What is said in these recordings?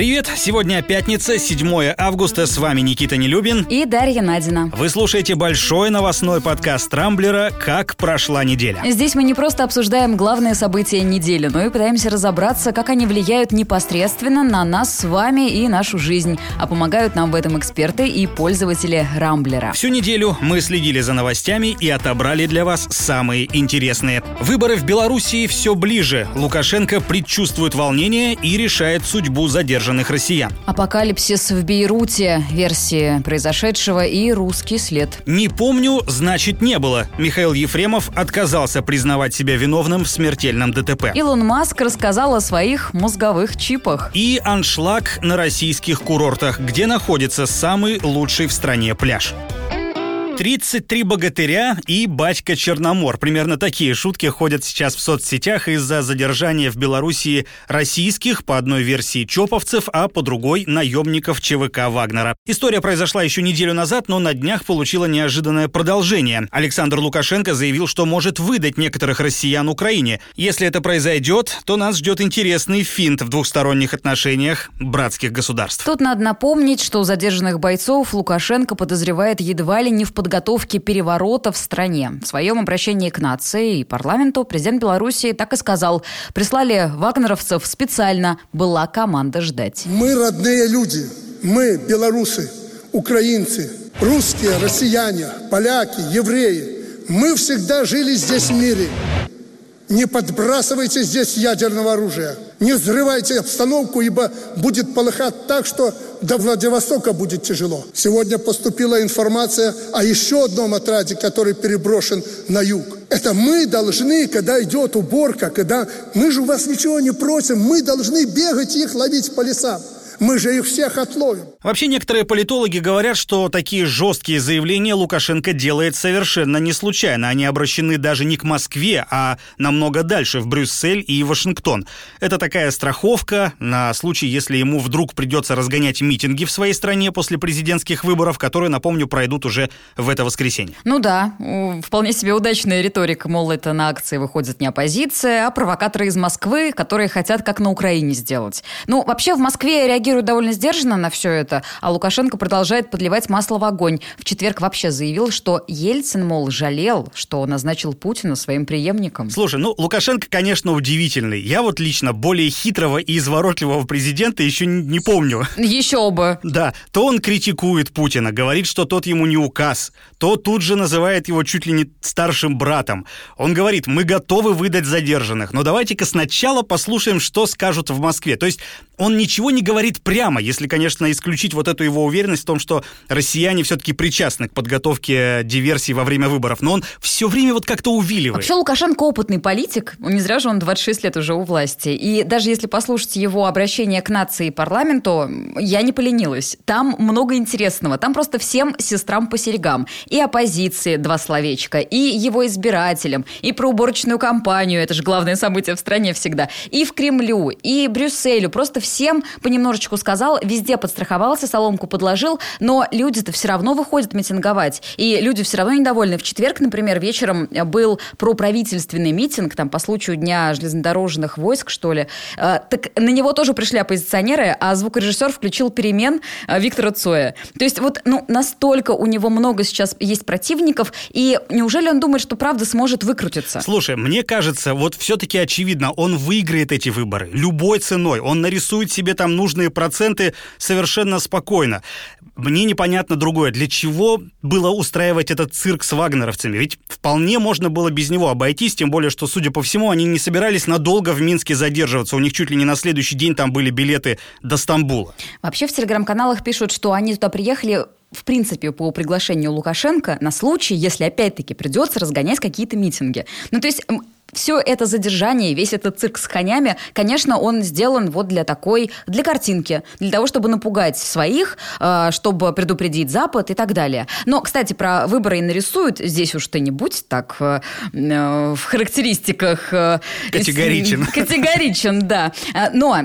Привет! Сегодня пятница, 7 августа. С вами Никита Нелюбин. И Дарья Надина. Вы слушаете большой новостной подкаст Рамблера «Как прошла неделя». Здесь мы не просто обсуждаем главные события недели, но и пытаемся разобраться, как они влияют непосредственно на нас с вами и нашу жизнь. А помогают нам в этом эксперты и пользователи Рамблера. Всю неделю мы следили за новостями и отобрали для вас самые интересные. Выборы в Белоруссии все ближе. Лукашенко предчувствует волнение и решает судьбу задержанных задержанных россиян. Апокалипсис в Бейруте, версии произошедшего и русский след. Не помню, значит не было. Михаил Ефремов отказался признавать себя виновным в смертельном ДТП. Илон Маск рассказал о своих мозговых чипах. И аншлаг на российских курортах, где находится самый лучший в стране пляж. 33 богатыря и батька Черномор. Примерно такие шутки ходят сейчас в соцсетях из-за задержания в Белоруссии российских, по одной версии, чоповцев, а по другой – наемников ЧВК Вагнера. История произошла еще неделю назад, но на днях получила неожиданное продолжение. Александр Лукашенко заявил, что может выдать некоторых россиян Украине. Если это произойдет, то нас ждет интересный финт в двухсторонних отношениях братских государств. Тут надо напомнить, что задержанных бойцов Лукашенко подозревает едва ли не в подготовке подготовки переворота в стране. В своем обращении к нации и парламенту президент Беларуси так и сказал. Прислали вагнеровцев специально. Была команда ждать. Мы родные люди. Мы белорусы, украинцы, русские, россияне, поляки, евреи. Мы всегда жили здесь в мире. Не подбрасывайте здесь ядерного оружия. Не взрывайте обстановку, ибо будет полыхать так, что до Владивостока будет тяжело. Сегодня поступила информация о еще одном отраде, который переброшен на юг. Это мы должны, когда идет уборка, когда мы же у вас ничего не просим, мы должны бегать их ловить по лесам. Мы же их всех отловим. Вообще, некоторые политологи говорят, что такие жесткие заявления Лукашенко делает совершенно не случайно. Они обращены даже не к Москве, а намного дальше, в Брюссель и Вашингтон. Это такая страховка на случай, если ему вдруг придется разгонять митинги в своей стране после президентских выборов, которые, напомню, пройдут уже в это воскресенье. Ну да, вполне себе удачная риторика, мол, это на акции выходит не оппозиция, а провокаторы из Москвы, которые хотят как на Украине сделать. Ну, вообще в Москве реагируют реагирует довольно сдержанно на все это, а Лукашенко продолжает подливать масло в огонь. В четверг вообще заявил, что Ельцин, мол, жалел, что назначил Путина своим преемником. Слушай, ну, Лукашенко, конечно, удивительный. Я вот лично более хитрого и изворотливого президента еще не помню. Еще бы. Да, то он критикует Путина, говорит, что тот ему не указ, то тут же называет его чуть ли не старшим братом. Он говорит, мы готовы выдать задержанных, но давайте-ка сначала послушаем, что скажут в Москве. То есть он ничего не говорит прямо, если, конечно, исключить вот эту его уверенность в том, что россияне все-таки причастны к подготовке диверсии во время выборов. Но он все время вот как-то увиливает. Вообще Лукашенко опытный политик. Не зря же он 26 лет уже у власти. И даже если послушать его обращение к нации и парламенту, я не поленилась. Там много интересного. Там просто всем сестрам по серьгам. И оппозиции два словечка, и его избирателям, и про уборочную кампанию. Это же главное событие в стране всегда. И в Кремлю, и Брюсселю. Просто всем понемножечку сказал, везде подстраховался, соломку подложил, но люди-то все равно выходят митинговать. И люди все равно недовольны. В четверг, например, вечером был проправительственный митинг, там, по случаю Дня железнодорожных войск, что ли. А, так на него тоже пришли оппозиционеры, а звукорежиссер включил перемен а, Виктора Цоя. То есть вот ну, настолько у него много сейчас есть противников, и неужели он думает, что правда сможет выкрутиться? Слушай, мне кажется, вот все-таки очевидно, он выиграет эти выборы любой ценой. Он нарисует себе там нужные проценты совершенно спокойно. Мне непонятно другое. Для чего было устраивать этот цирк с вагнеровцами? Ведь вполне можно было без него обойтись, тем более, что, судя по всему, они не собирались надолго в Минске задерживаться. У них чуть ли не на следующий день там были билеты до Стамбула. Вообще в телеграм-каналах пишут, что они туда приехали в принципе, по приглашению Лукашенко на случай, если опять-таки придется разгонять какие-то митинги. Ну, то есть все это задержание, весь этот цирк с конями, конечно, он сделан вот для такой, для картинки, для того, чтобы напугать своих, э, чтобы предупредить Запад и так далее. Но, кстати, про выборы и нарисуют, здесь уж ты не будь так э, э, в характеристиках... Категоричен. Категоричен, да. Но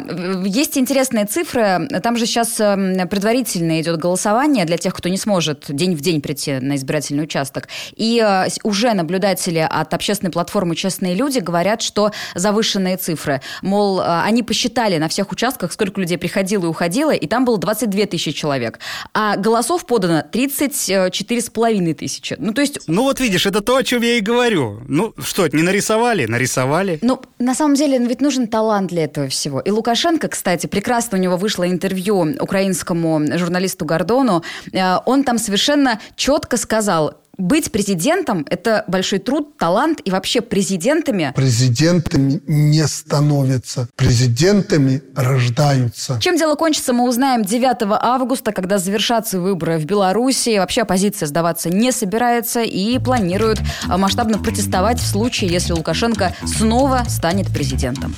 есть интересные цифры. Там же сейчас предварительно идет голосование для тех, кто не сможет день в день прийти на избирательный участок. И уже наблюдатели от общественной платформы «Честные опытные люди говорят, что завышенные цифры. Мол, э, они посчитали на всех участках, сколько людей приходило и уходило, и там было 22 тысячи человек. А голосов подано 34 с половиной тысячи. Ну, то есть... Ну, вот видишь, это то, о чем я и говорю. Ну, что, не нарисовали? Нарисовали. Ну, на самом деле, ведь нужен талант для этого всего. И Лукашенко, кстати, прекрасно у него вышло интервью украинскому журналисту Гордону. Э, он там совершенно четко сказал, быть президентом – это большой труд, талант, и вообще президентами… Президентами не становятся, президентами рождаются. Чем дело кончится, мы узнаем 9 августа, когда завершатся выборы в Беларуси. Вообще оппозиция сдаваться не собирается и планирует масштабно протестовать в случае, если Лукашенко снова станет президентом.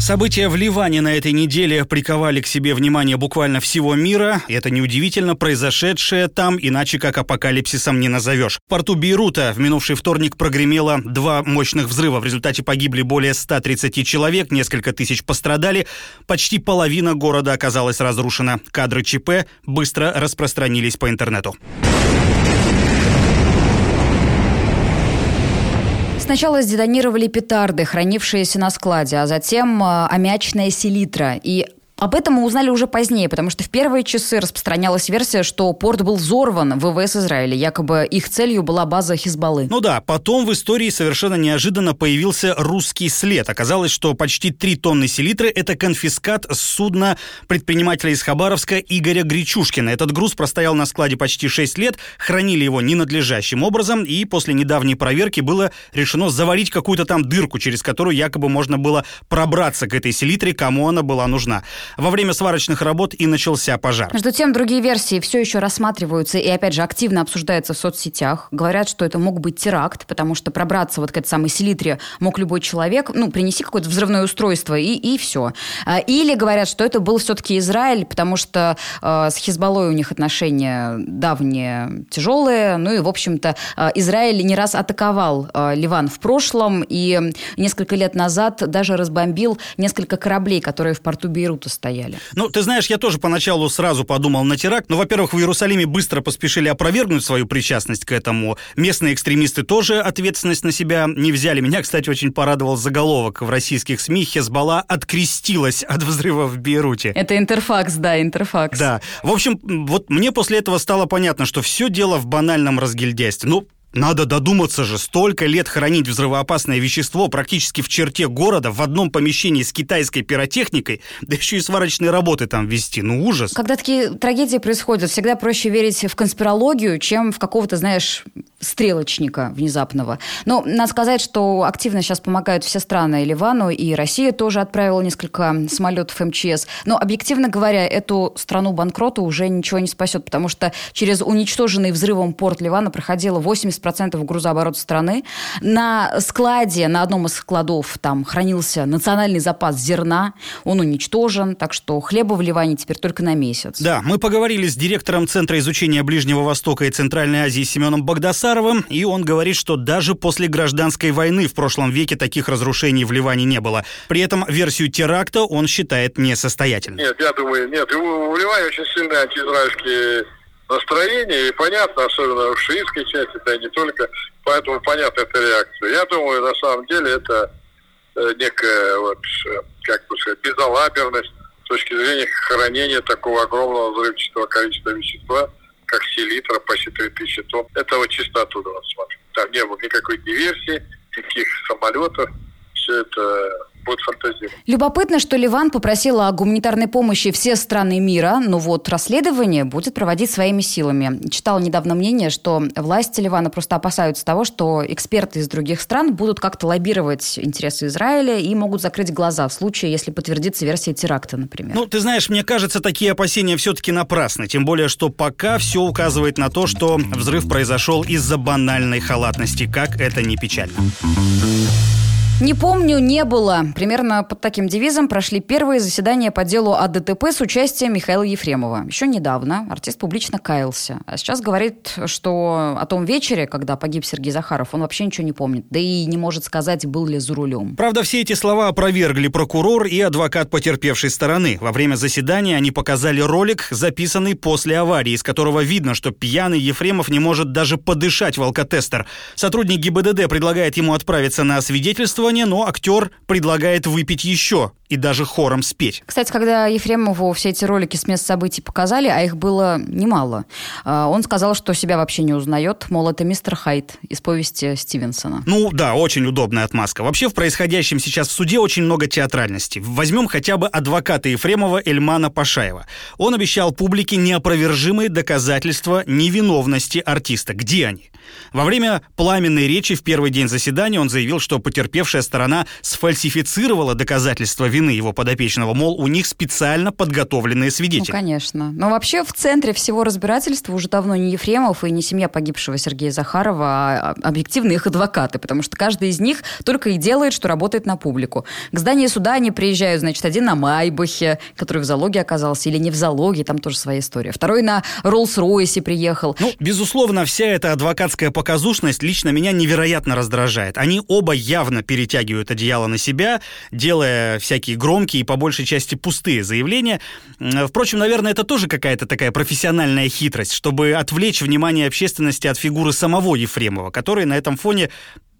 События в Ливане на этой неделе приковали к себе внимание буквально всего мира. Это неудивительно, произошедшее там, иначе как апокалипсисом не назовешь. В порту Бейрута в минувший вторник прогремело два мощных взрыва. В результате погибли более 130 человек, несколько тысяч пострадали. Почти половина города оказалась разрушена. Кадры ЧП быстро распространились по интернету. Сначала сдетонировали петарды, хранившиеся на складе, а затем э, аммиачная селитра. И об этом мы узнали уже позднее, потому что в первые часы распространялась версия, что порт был взорван в ВВС Израиля. Якобы их целью была база Хизбаллы. Ну да, потом в истории совершенно неожиданно появился русский след. Оказалось, что почти 3 тонны селитры – это конфискат с судна предпринимателя из Хабаровска Игоря Гречушкина. Этот груз простоял на складе почти 6 лет, хранили его ненадлежащим образом, и после недавней проверки было решено заварить какую-то там дырку, через которую якобы можно было пробраться к этой селитре, кому она была нужна. Во время сварочных работ и начался пожар. Между тем, другие версии все еще рассматриваются и, опять же, активно обсуждаются в соцсетях. Говорят, что это мог быть теракт, потому что пробраться вот к этой самой селитре мог любой человек. Ну, принеси какое-то взрывное устройство и, и все. А, или говорят, что это был все-таки Израиль, потому что э, с Хизбаллой у них отношения давние, тяжелые. Ну и, в общем-то, э, Израиль не раз атаковал э, Ливан в прошлом и несколько лет назад даже разбомбил несколько кораблей, которые в порту Бейрута стояли. Ну, ты знаешь, я тоже поначалу сразу подумал на теракт. Но, во-первых, в Иерусалиме быстро поспешили опровергнуть свою причастность к этому. Местные экстремисты тоже ответственность на себя не взяли. Меня, кстати, очень порадовал заголовок в российских СМИ. Хезбалла открестилась от взрыва в Бейруте. Это интерфакс, да, интерфакс. Да. В общем, вот мне после этого стало понятно, что все дело в банальном разгильдяйстве. Ну, надо додуматься же, столько лет хранить взрывоопасное вещество практически в черте города, в одном помещении с китайской пиротехникой, да еще и сварочные работы там вести. Ну, ужас. Когда такие трагедии происходят, всегда проще верить в конспирологию, чем в какого-то, знаешь, стрелочника внезапного. Но надо сказать, что активно сейчас помогают все страны. И Ливану, и Россия тоже отправила несколько самолетов МЧС. Но, объективно говоря, эту страну банкрота уже ничего не спасет, потому что через уничтоженный взрывом порт Ливана проходило 80 70% грузооборота страны. На складе, на одном из складов там хранился национальный запас зерна. Он уничтожен, так что хлеба в Ливане теперь только на месяц. Да, мы поговорили с директором Центра изучения Ближнего Востока и Центральной Азии Семеном Богдасаровым, и он говорит, что даже после гражданской войны в прошлом веке таких разрушений в Ливане не было. При этом версию теракта он считает несостоятельной. Нет, я думаю, нет. В Ливане очень сильные антиизраильские настроение, и понятно, особенно в шиитской части, да и не только, поэтому понятна эта реакция. Я думаю, на самом деле это э, некая, вот, э, как бы сказать, безалаберность с точки зрения хранения такого огромного взрывчатого количества вещества, как селитра, почти 3000 тонн. Это вот чисто оттуда вот смотрим. Там не было никакой диверсии, никаких самолетов. Все это будет фантазировать. Любопытно, что Ливан попросила о гуманитарной помощи все страны мира, но вот расследование будет проводить своими силами. Читала недавно мнение, что власти Ливана просто опасаются того, что эксперты из других стран будут как-то лоббировать интересы Израиля и могут закрыть глаза в случае, если подтвердится версия теракта, например. Ну, ты знаешь, мне кажется, такие опасения все-таки напрасны. Тем более, что пока все указывает на то, что взрыв произошел из-за банальной халатности, как это не печально. Не помню, не было. Примерно под таким девизом прошли первые заседания по делу о ДТП с участием Михаила Ефремова. Еще недавно артист публично каялся. А сейчас говорит, что о том вечере, когда погиб Сергей Захаров, он вообще ничего не помнит. Да и не может сказать, был ли за рулем. Правда, все эти слова опровергли прокурор и адвокат потерпевшей стороны. Во время заседания они показали ролик, записанный после аварии, из которого видно, что пьяный Ефремов не может даже подышать в алкотестер. Сотрудник ГИБДД предлагает ему отправиться на освидетельство расследование, но актер предлагает выпить еще и даже хором спеть. Кстати, когда Ефремову все эти ролики с мест событий показали, а их было немало, а, он сказал, что себя вообще не узнает, мол, это мистер Хайт из повести Стивенсона. Ну да, очень удобная отмазка. Вообще в происходящем сейчас в суде очень много театральности. Возьмем хотя бы адвоката Ефремова Эльмана Пашаева. Он обещал публике неопровержимые доказательства невиновности артиста. Где они? Во время пламенной речи в первый день заседания он заявил, что потерпевшая сторона сфальсифицировала доказательства вины его подопечного, мол, у них специально подготовленные свидетели. Ну, конечно. Но вообще в центре всего разбирательства уже давно не Ефремов и не семья погибшего Сергея Захарова, а объективно их адвокаты, потому что каждый из них только и делает, что работает на публику. К зданию суда они приезжают, значит, один на Майбахе, который в залоге оказался, или не в залоге, там тоже своя история. Второй на Роллс-Ройсе приехал. Ну, безусловно, вся эта адвокатская показушность лично меня невероятно раздражает. Они оба явно перетягивают одеяло на себя, делая всякие громкие и по большей части пустые заявления. Впрочем, наверное, это тоже какая-то такая профессиональная хитрость, чтобы отвлечь внимание общественности от фигуры самого Ефремова, который на этом фоне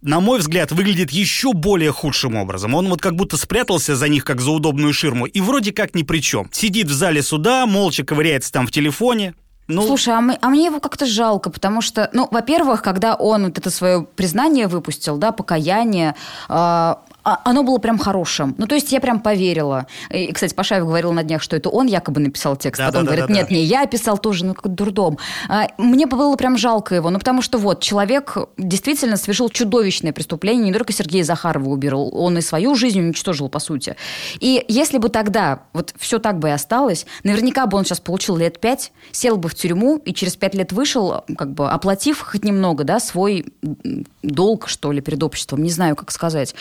на мой взгляд, выглядит еще более худшим образом. Он вот как будто спрятался за них, как за удобную ширму, и вроде как ни при чем. Сидит в зале суда, молча ковыряется там в телефоне, ну... Слушай, а, мы, а мне его как-то жалко, потому что, ну, во-первых, когда он вот это свое признание выпустил, да, покаяние, э, оно было прям хорошим. Ну, то есть я прям поверила. И, кстати, Пашаев говорил на днях, что это он якобы написал текст. Да, Потом да, говорит, да, нет, да. не я писал тоже, ну, как дурдом. А, мне было прям жалко его, ну, потому что вот, человек действительно совершил чудовищное преступление, не только Сергея Захарова убил, он и свою жизнь уничтожил, по сути. И если бы тогда вот все так бы и осталось, наверняка бы он сейчас получил лет пять, сел бы в тюрьму и через пять лет вышел, как бы оплатив хоть немного, да, свой долг, что ли, перед обществом, не знаю, как сказать.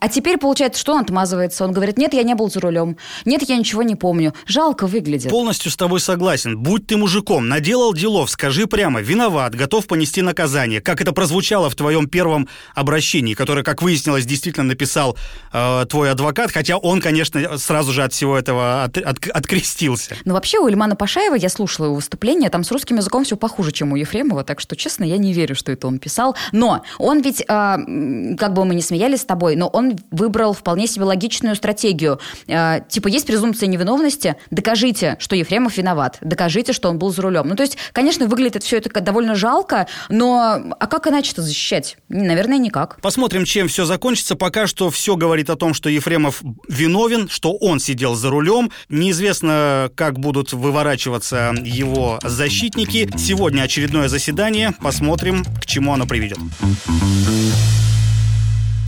А теперь получается, что он отмазывается. Он говорит, нет, я не был за рулем. Нет, я ничего не помню. Жалко выглядит. Полностью с тобой согласен. Будь ты мужиком, наделал делов, скажи прямо, виноват, готов понести наказание. Как это прозвучало в твоем первом обращении, которое, как выяснилось, действительно написал э, твой адвокат, хотя он, конечно, сразу же от всего этого от, от, открестился. Ну, вообще, у Ильмана Пашаева я слушала его выступление, там с русским языком все похуже, чем у Ефремова, так что, честно, я не верю, что это он писал. Но он ведь, э, как бы мы не смеялись с тобой, но он выбрал вполне себе логичную стратегию. Э, типа, есть презумпция невиновности, докажите, что Ефремов виноват, докажите, что он был за рулем. Ну, то есть, конечно, выглядит все это довольно жалко, но а как иначе-то защищать? Наверное, никак. Посмотрим, чем все закончится. Пока что все говорит о том, что Ефремов виновен, что он сидел за рулем. Неизвестно, как будут выворачиваться его защитники. Сегодня очередное заседание. Посмотрим, к чему оно приведет.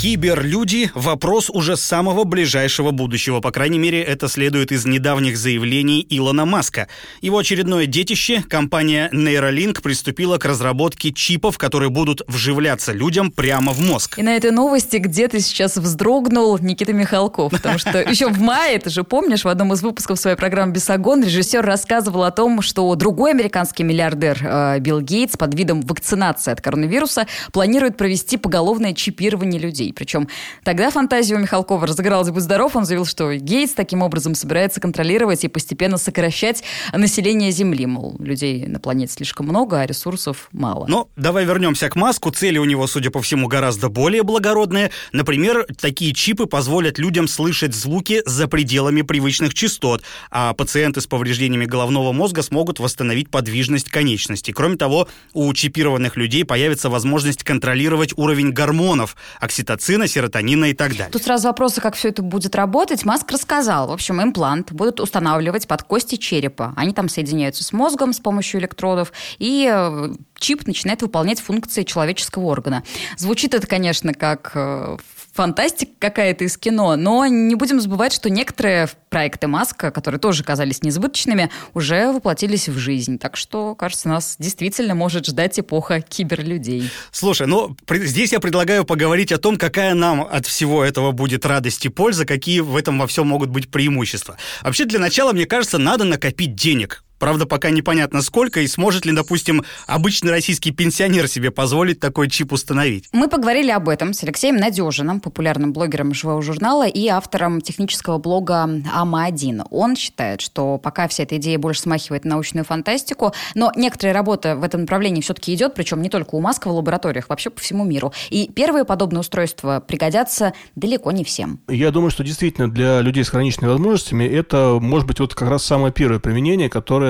Киберлюди – вопрос уже самого ближайшего будущего. По крайней мере, это следует из недавних заявлений Илона Маска. Его очередное детище, компания Neuralink, приступила к разработке чипов, которые будут вживляться людям прямо в мозг. И на этой новости где-то сейчас вздрогнул Никита Михалков, потому что еще в мае, ты же помнишь, в одном из выпусков своей программы «Бесогон» режиссер рассказывал о том, что другой американский миллиардер э, Билл Гейтс под видом вакцинации от коронавируса планирует провести поголовное чипирование людей. России. Причем тогда фантазия у Михалкова разыгралась «Будь здоров», он заявил, что Гейтс таким образом собирается контролировать и постепенно сокращать население Земли. Мол, людей на планете слишком много, а ресурсов мало. Но давай вернемся к Маску. Цели у него, судя по всему, гораздо более благородные. Например, такие чипы позволят людям слышать звуки за пределами привычных частот, а пациенты с повреждениями головного мозга смогут восстановить подвижность конечностей. Кроме того, у чипированных людей появится возможность контролировать уровень гормонов, окситоцина окситоцина, серотонина и так далее. Тут сразу вопросы, как все это будет работать. Маск рассказал. В общем, имплант будут устанавливать под кости черепа. Они там соединяются с мозгом с помощью электродов, и э, чип начинает выполнять функции человеческого органа. Звучит это, конечно, как э, фантастика какая-то из кино, но не будем забывать, что некоторые проекты Маска, которые тоже казались несбыточными, уже воплотились в жизнь. Так что, кажется, нас действительно может ждать эпоха киберлюдей. Слушай, ну здесь я предлагаю поговорить о том, какая нам от всего этого будет радость и польза, какие в этом во всем могут быть преимущества. Вообще, для начала, мне кажется, надо накопить денег Правда, пока непонятно сколько и сможет ли, допустим, обычный российский пенсионер себе позволить такой чип установить. Мы поговорили об этом с Алексеем Надежиным, популярным блогером живого журнала и автором технического блога АМА-1. Он считает, что пока вся эта идея больше смахивает на научную фантастику, но некоторая работа в этом направлении все-таки идет, причем не только у Маска в лабораториях, вообще по всему миру. И первые подобные устройства пригодятся далеко не всем. Я думаю, что действительно для людей с хроничными возможностями это может быть вот как раз самое первое применение, которое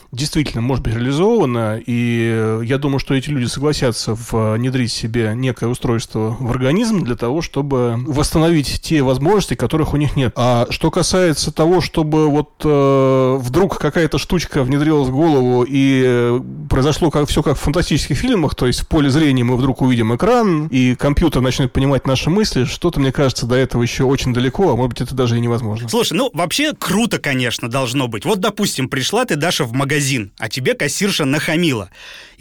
действительно может быть реализована, и я думаю, что эти люди согласятся внедрить себе некое устройство в организм для того, чтобы восстановить те возможности, которых у них нет. А что касается того, чтобы вот э, вдруг какая-то штучка внедрилась в голову и произошло как, все как в фантастических фильмах, то есть в поле зрения мы вдруг увидим экран, и компьютер начнет понимать наши мысли, что-то, мне кажется, до этого еще очень далеко, а может быть, это даже и невозможно. Слушай, ну, вообще круто, конечно, должно быть. Вот, допустим, пришла ты, Даша, в магазин магазин, а тебе кассирша нахамила.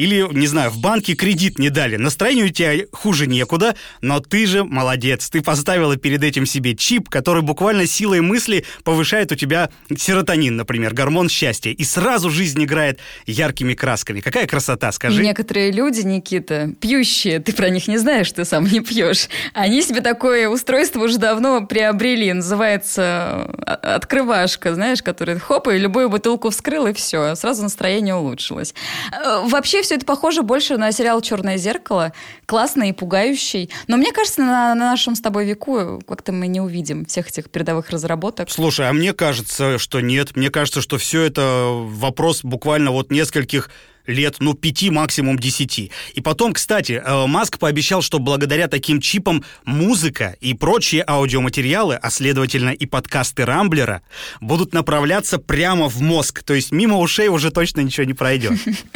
Или, не знаю, в банке кредит не дали. Настроение у тебя хуже некуда, но ты же молодец. Ты поставила перед этим себе чип, который буквально силой мысли повышает у тебя серотонин, например, гормон счастья. И сразу жизнь играет яркими красками. Какая красота, скажи. Некоторые люди, Никита, пьющие, ты про них не знаешь, ты сам не пьешь. Они себе такое устройство уже давно приобрели. Называется а, открывашка, знаешь, который хоп, и любую бутылку вскрыл, и все. Сразу сразу настроение улучшилось. Э, вообще все это похоже больше на сериал «Черное зеркало». Классный и пугающий. Но мне кажется, на, на нашем с тобой веку как-то мы не увидим всех этих передовых разработок. Слушай, а мне кажется, что нет. Мне кажется, что все это вопрос буквально вот нескольких лет, ну, пяти, максимум десяти. И потом, кстати, э, Маск пообещал, что благодаря таким чипам музыка и прочие аудиоматериалы, а следовательно и подкасты Рамблера, будут направляться прямо в мозг. То есть мимо ушей уже точно ничего не пройдет.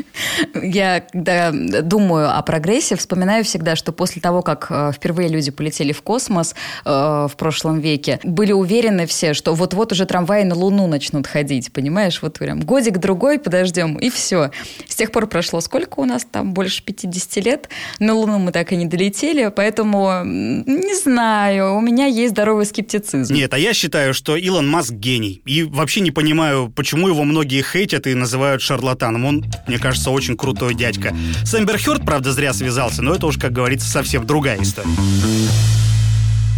Я, когда думаю о прогрессе, вспоминаю всегда, что после того, как э, впервые люди полетели в космос э, в прошлом веке, были уверены все, что вот-вот уже трамваи на Луну начнут ходить, понимаешь? Вот прям годик-другой подождем, и все. С тех пор прошло сколько у нас там? Больше 50 лет. На Луну мы так и не долетели, поэтому не знаю, у меня есть здоровый скептицизм. Нет, а я считаю, что Илон Маск гений. И вообще не понимаю, почему его многие хейтят и называют шарлатаном. Он, мне кажется, очень крутой дядька. С Эмбер Хёрд, правда, зря связался, но это уж, как говорится, совсем другая история.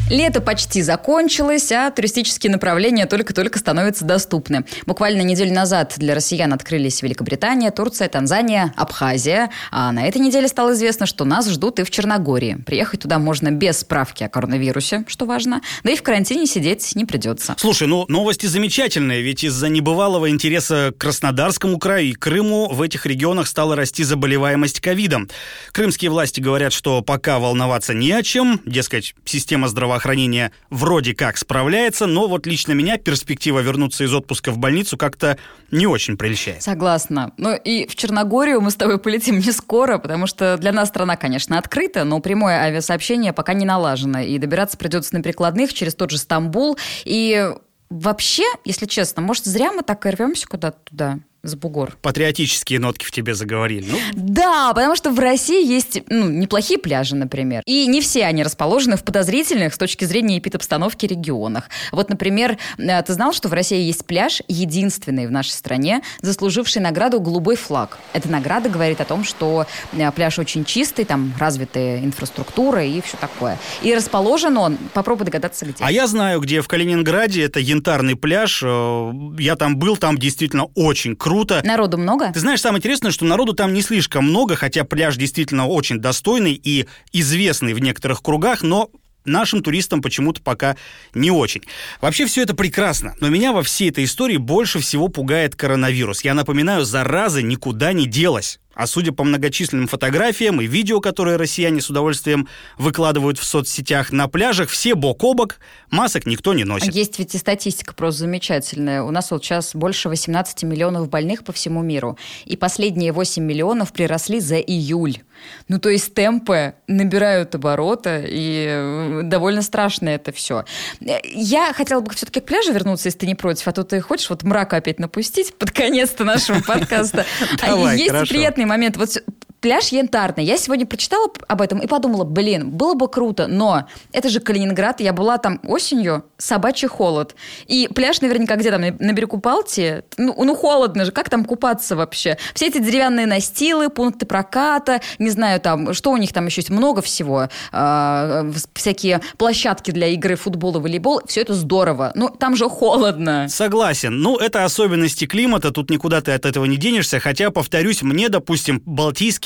Лето почти закончилось, а туристические направления только-только становятся доступны. Буквально неделю назад для россиян открылись Великобритания, Турция, Танзания, Абхазия. А на этой неделе стало известно, что нас ждут и в Черногории. Приехать туда можно без справки о коронавирусе, что важно. Да и в карантине сидеть не придется. Слушай, ну новости замечательные, ведь из-за небывалого интереса к Краснодарскому краю и Крыму в этих регионах стала расти заболеваемость ковидом. Крымские власти говорят, что пока волноваться не о чем, дескать, система здравоохранения здравоохранения вроде как справляется, но вот лично меня перспектива вернуться из отпуска в больницу как-то не очень прельщает. Согласна. Ну и в Черногорию мы с тобой полетим не скоро, потому что для нас страна, конечно, открыта, но прямое авиасообщение пока не налажено, и добираться придется на прикладных через тот же Стамбул. И вообще, если честно, может, зря мы так и рвемся куда-то туда? С бугор. Патриотические нотки в тебе заговорили. Ну. Да, потому что в России есть ну, неплохие пляжи, например. И не все они расположены в подозрительных с точки зрения эпидобстановки регионах. Вот, например, э, ты знал, что в России есть пляж, единственный в нашей стране, заслуживший награду «Голубой флаг». Эта награда говорит о том, что э, пляж очень чистый, там развитая инфраструктура и все такое. И расположен он, попробуй догадаться, где. А я знаю, где в Калининграде, это янтарный пляж. Э, я там был, там действительно очень круто круто. Народу много? Ты знаешь, самое интересное, что народу там не слишком много, хотя пляж действительно очень достойный и известный в некоторых кругах, но нашим туристам почему-то пока не очень. Вообще все это прекрасно, но меня во всей этой истории больше всего пугает коронавирус. Я напоминаю, зараза никуда не делась. А судя по многочисленным фотографиям и видео, которые россияне с удовольствием выкладывают в соцсетях, на пляжах все бок о бок, масок никто не носит. Есть ведь и статистика просто замечательная. У нас вот сейчас больше 18 миллионов больных по всему миру. И последние 8 миллионов приросли за июль. Ну, то есть темпы набирают обороты, и э, довольно страшно это все. Я хотела бы все-таки к пляжу вернуться, если ты не против, а то ты хочешь вот мрака опять напустить под конец-то нашего подкаста. А есть приятный момент. Вот пляж Янтарный. Я сегодня прочитала об этом и подумала, блин, было бы круто, но это же Калининград, я была там осенью, собачий холод. И пляж наверняка где там, на берегу Балтии? Ну, ну холодно же, как там купаться вообще? Все эти деревянные настилы, пункты проката, не знаю, там, что у них там еще есть, много всего. Э, всякие площадки для игры в футбол и волейбол, все это здорово. Но там же холодно. Согласен. Ну, это особенности климата, тут никуда ты от этого не денешься, хотя, повторюсь, мне, допустим,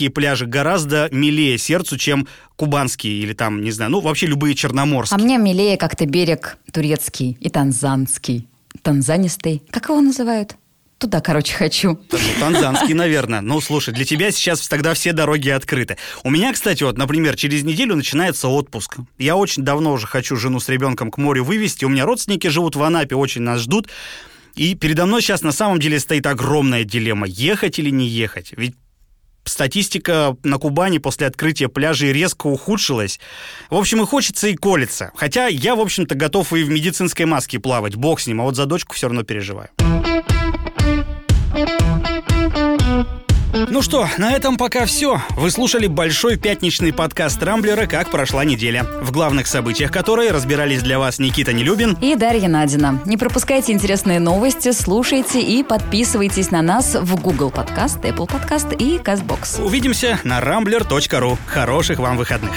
Балтийские пляжи гораздо милее сердцу, чем кубанские или там, не знаю, ну, вообще любые черноморские. А мне милее как-то берег турецкий и танзанский. Танзанистый. Как его называют? Туда, короче, хочу. Ну, танзанский, наверное. Ну, слушай, для тебя сейчас тогда все дороги открыты. У меня, кстати, вот, например, через неделю начинается отпуск. Я очень давно уже хочу жену с ребенком к морю вывести. У меня родственники живут в Анапе, очень нас ждут. И передо мной сейчас на самом деле стоит огромная дилемма, ехать или не ехать. Ведь статистика на Кубани после открытия пляжей резко ухудшилась. В общем, и хочется и колется. Хотя я, в общем-то, готов и в медицинской маске плавать, бог с ним, а вот за дочку все равно переживаю. Ну что, на этом пока все. Вы слушали большой пятничный подкаст Рамблера «Как прошла неделя», в главных событиях которой разбирались для вас Никита Нелюбин и Дарья Надина. Не пропускайте интересные новости, слушайте и подписывайтесь на нас в Google Подкаст, Apple Подкаст и CastBox. Увидимся на rambler.ru. Хороших вам выходных.